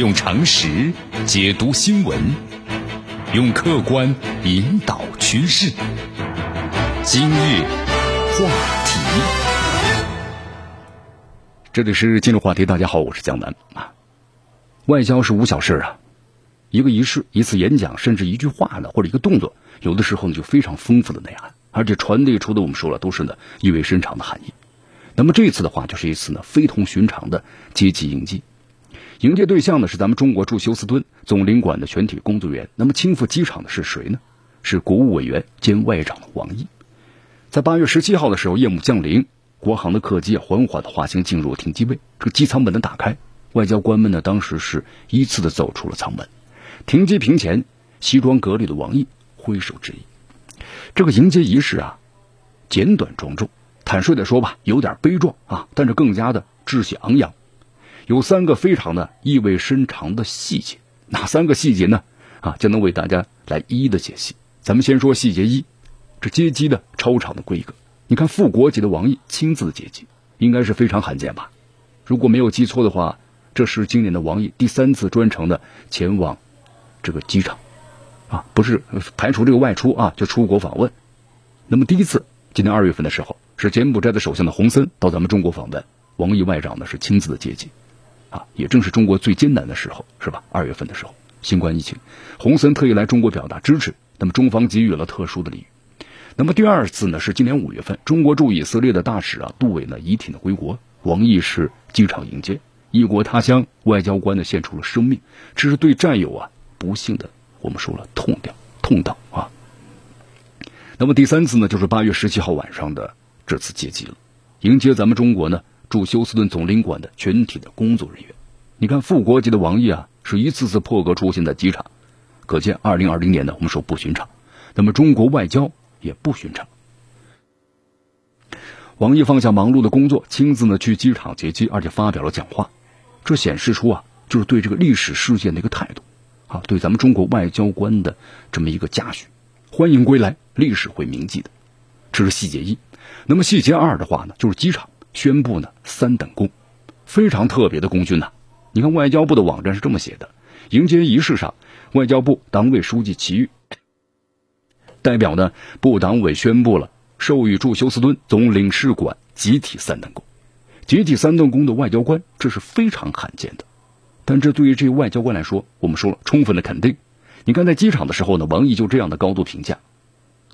用常识解读新闻，用客观引导趋势。今日话题，这里是今日话题。大家好，我是江南啊。外交是无小事啊，一个仪式、一次演讲，甚至一句话呢，或者一个动作，有的时候呢就非常丰富的内涵，而且传递出的我们说了都是呢意味深长的含义。那么这次的话，就是一次呢非同寻常的阶级应接。迎接对象呢是咱们中国驻休斯敦总领馆的全体工作人员。那么亲赴机场的是谁呢？是国务委员兼外长王毅。在八月十七号的时候，夜幕降临，国航的客机缓缓的滑行进入停机位，这个机舱门的打开，外交官们呢当时是依次的走出了舱门。停机坪前，西装革履的王毅挥手致意。这个迎接仪式啊，简短庄重。坦率的说吧，有点悲壮啊，但是更加的志气昂扬。有三个非常的意味深长的细节，哪三个细节呢？啊，就能为大家来一一的解析。咱们先说细节一，这接机的超长的规格。你看副国级的王毅亲自接机，应该是非常罕见吧？如果没有记错的话，这是今年的王毅第三次专程的前往这个机场，啊，不是排除这个外出啊，就出国访问。那么第一次，今年二月份的时候。是柬埔寨的首相的洪森到咱们中国访问，王毅外长呢是亲自的接机，啊，也正是中国最艰难的时候，是吧？二月份的时候，新冠疫情，洪森特意来中国表达支持，那么中方给予了特殊的礼遇。那么第二次呢是今年五月份，中国驻以色列的大使啊杜伟呢遗体呢归国，王毅是机场迎接，异国他乡外交官呢献出了生命，这是对战友啊不幸的我们说了痛掉痛悼啊。那么第三次呢就是八月十七号晚上的。这次接机了，迎接咱们中国呢驻休斯顿总领馆的全体的工作人员。你看副国级的王毅啊，是一次次破格出现在机场，可见二零二零年呢，我们说不寻常。那么中国外交也不寻常。王毅放下忙碌的工作，亲自呢去机场接机，而且发表了讲话，这显示出啊，就是对这个历史事件的一个态度，啊，对咱们中国外交官的这么一个嘉许，欢迎归来，历史会铭记的。这是细节一。那么细节二的话呢，就是机场宣布呢三等功，非常特别的功勋呐。你看外交部的网站是这么写的：迎接仪式上，外交部党委书记齐玉代表呢部党委宣布了授予驻休斯敦总领事馆集体三等功。集体三等功的外交官，这是非常罕见的。但这对于这些外交官来说，我们说了充分的肯定。你看在机场的时候呢，王毅就这样的高度评价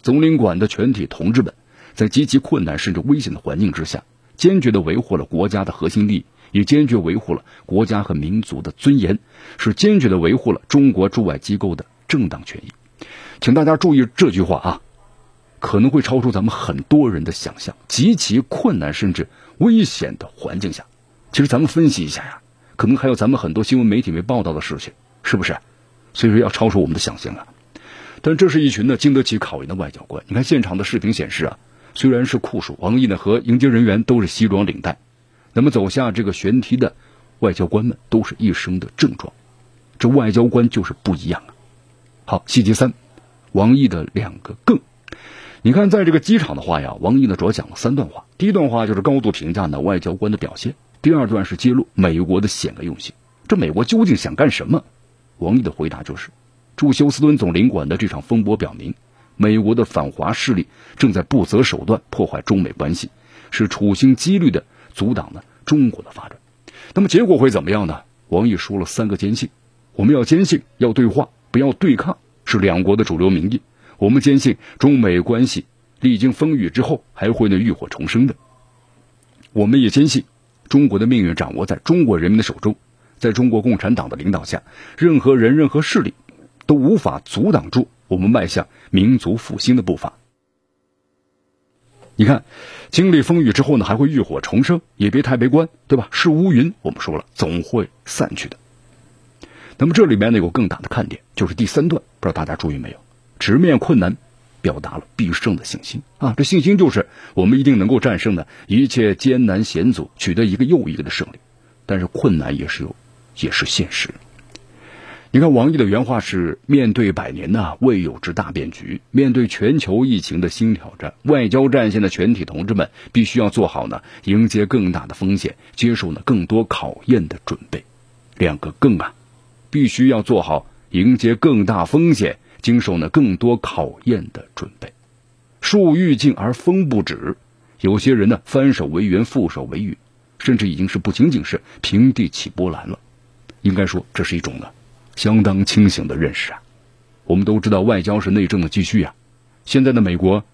总领馆的全体同志们。在极其困难甚至危险的环境之下，坚决地维护了国家的核心利益，也坚决维护了国家和民族的尊严，是坚决地维护了中国驻外机构的正当权益。请大家注意这句话啊，可能会超出咱们很多人的想象。极其困难甚至危险的环境下，其实咱们分析一下呀，可能还有咱们很多新闻媒体没报道的事情，是不是？所以说要超出我们的想象啊。但这是一群呢经得起考验的外交官。你看现场的视频显示啊。虽然是酷暑，王毅呢和迎接人员都是西装领带，那么走下这个舷梯的外交官们都是一身的正装，这外交官就是不一样啊。好，细节三，王毅的两个更，你看在这个机场的话呀，王毅呢主要讲了三段话，第一段话就是高度评价呢外交官的表现，第二段是揭露美国的险恶用心，这美国究竟想干什么？王毅的回答就是，驻休斯敦总领馆的这场风波表明。美国的反华势力正在不择手段破坏中美关系，是处心积虑的阻挡呢中国的发展。那么结果会怎么样呢？王毅说了三个坚信：我们要坚信要对话，不要对抗，是两国的主流民意。我们坚信中美关系历经风雨之后还会呢浴火重生的。我们也坚信中国的命运掌握在中国人民的手中，在中国共产党的领导下，任何人任何势力都无法阻挡住。我们迈向民族复兴的步伐。你看，经历风雨之后呢，还会浴火重生，也别太悲观，对吧？是乌云，我们说了，总会散去的。那么这里面呢，有更大的看点，就是第三段，不知道大家注意没有？直面困难，表达了必胜的信心啊！这信心就是我们一定能够战胜的一切艰难险阻，取得一个又一个的胜利。但是困难也是有，也是现实。你看王毅的原话是：面对百年呐未有之大变局，面对全球疫情的新挑战，外交战线的全体同志们必须要做好呢迎接更大的风险、接受呢更多考验的准备。两个更啊，必须要做好迎接更大风险、经受呢更多考验的准备。树欲静而风不止，有些人呢翻手为云，覆手为雨，甚至已经是不仅仅是平地起波澜了。应该说，这是一种呢相当清醒的认识啊。我们都知道，外交是内政的继续啊。现在的美国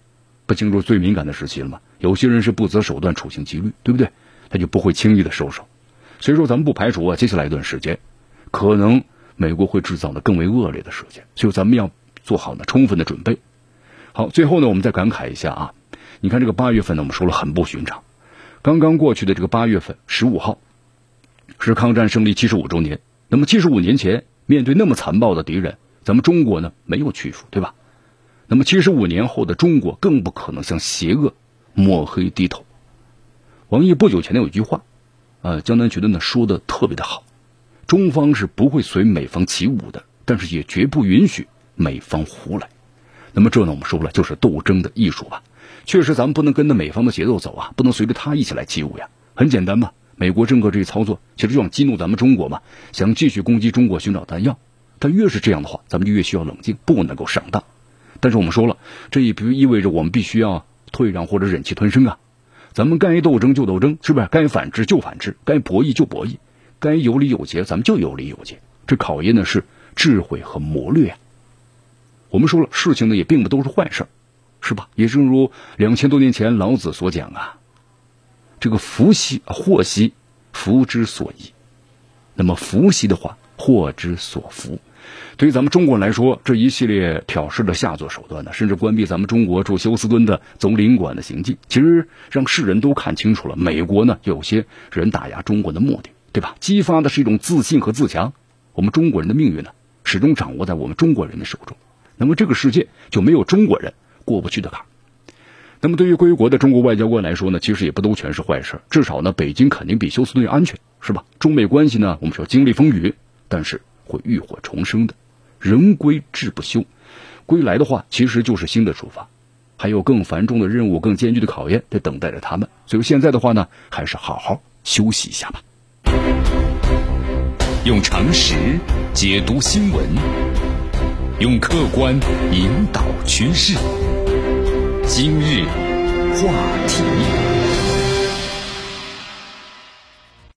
不进入最敏感的时期了吗？有些人是不择手段、处心积虑，对不对？他就不会轻易的收手。所以说，咱们不排除啊，接下来一段时间，可能美国会制造的更为恶劣的事件。所以咱们要做好呢充分的准备。好，最后呢，我们再感慨一下啊，你看这个八月份呢，我们说了很不寻常。刚刚过去的这个八月份十五号，是抗战胜利七十五周年。那么七十五年前，面对那么残暴的敌人，咱们中国呢没有屈服，对吧？那么七十五年后的中国，更不可能向邪恶抹黑低头。王毅不久前的有一句话，呃，江南觉得呢说的特别的好，中方是不会随美方起舞的，但是也绝不允许美方胡来。那么这呢，我们说了就是斗争的艺术吧。确实，咱们不能跟着美方的节奏走啊，不能随着他一起来起舞呀。很简单嘛，美国政客这一操作，其实就想激怒咱们中国嘛，想继续攻击中国寻找弹药。但越是这样的话，咱们就越需要冷静，不能够上当。但是我们说了，这也不意味着我们必须要退让或者忍气吞声啊。咱们该斗争就斗争，是不是？该反制就反制，该博弈就博弈，该有理有节，咱们就有理有节。这考验的是智慧和谋略啊。我们说了，事情呢也并不都是坏事是吧？也正如两千多年前老子所讲啊，这个福兮祸兮，福之所依。那么福兮的话，祸之所伏。对于咱们中国人来说，这一系列挑事的下作手段呢，甚至关闭咱们中国驻休斯敦的总领馆的行径，其实让世人都看清楚了，美国呢有些人打压中国的目的，对吧？激发的是一种自信和自强。我们中国人的命运呢，始终掌握在我们中国人的手中。那么这个世界就没有中国人过不去的坎。那么对于归国的中国外交官来说呢，其实也不都全是坏事。至少呢，北京肯定比休斯顿安全，是吧？中美关系呢，我们说经历风雨，但是会浴火重生的。人归志不休，归来的话其实就是新的出发，还有更繁重的任务、更艰巨的考验在等待着他们。所以现在的话呢，还是好好休息一下吧。用常识解读新闻。用客观引导趋势。今日话题。